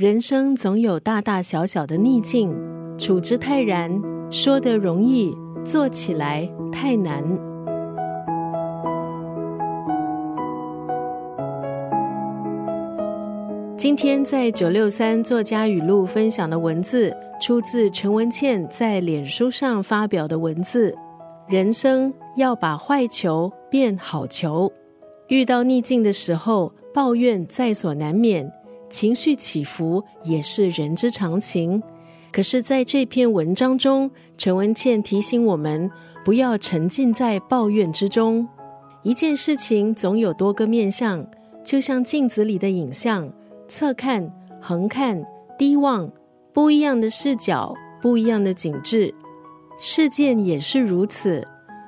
人生总有大大小小的逆境，处之泰然，说得容易，做起来太难。今天在九六三作家语录分享的文字，出自陈文茜在脸书上发表的文字。人生要把坏球变好球，遇到逆境的时候，抱怨在所难免，情绪起伏也是人之常情。可是，在这篇文章中，陈文茜提醒我们，不要沉浸在抱怨之中。一件事情总有多个面相，就像镜子里的影像。侧看、横看、低望，不一样的视角，不一样的景致。事件也是如此，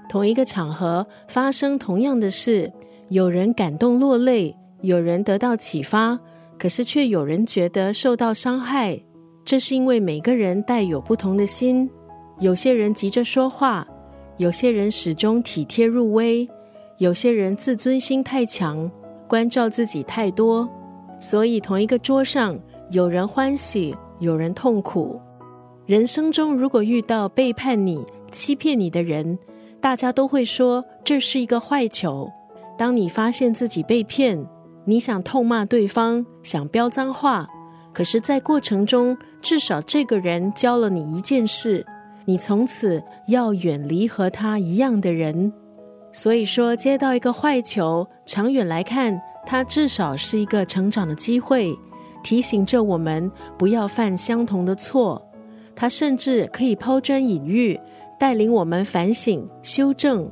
同一个场合发生同样的事，有人感动落泪，有人得到启发，可是却有人觉得受到伤害。这是因为每个人带有不同的心，有些人急着说话，有些人始终体贴入微，有些人自尊心太强，关照自己太多。所以，同一个桌上，有人欢喜，有人痛苦。人生中，如果遇到背叛你、欺骗你的人，大家都会说这是一个坏球。当你发现自己被骗，你想痛骂对方，想飙脏话，可是，在过程中，至少这个人教了你一件事：你从此要远离和他一样的人。所以说，接到一个坏球，长远来看。它至少是一个成长的机会，提醒着我们不要犯相同的错。它甚至可以抛砖引玉，带领我们反省修正。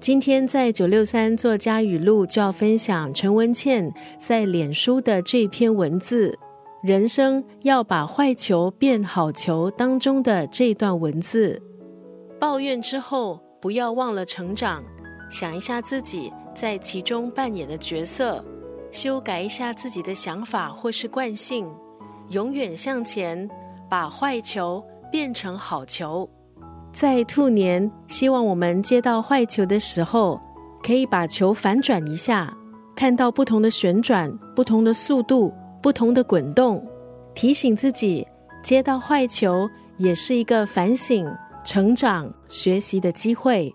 今天在九六三作家语录就要分享陈文茜在脸书的这篇文字：“人生要把坏球变好球”当中的这段文字。抱怨之后，不要忘了成长，想一下自己。在其中扮演的角色，修改一下自己的想法或是惯性，永远向前，把坏球变成好球。在兔年，希望我们接到坏球的时候，可以把球反转一下，看到不同的旋转、不同的速度、不同的滚动，提醒自己，接到坏球也是一个反省、成长、学习的机会。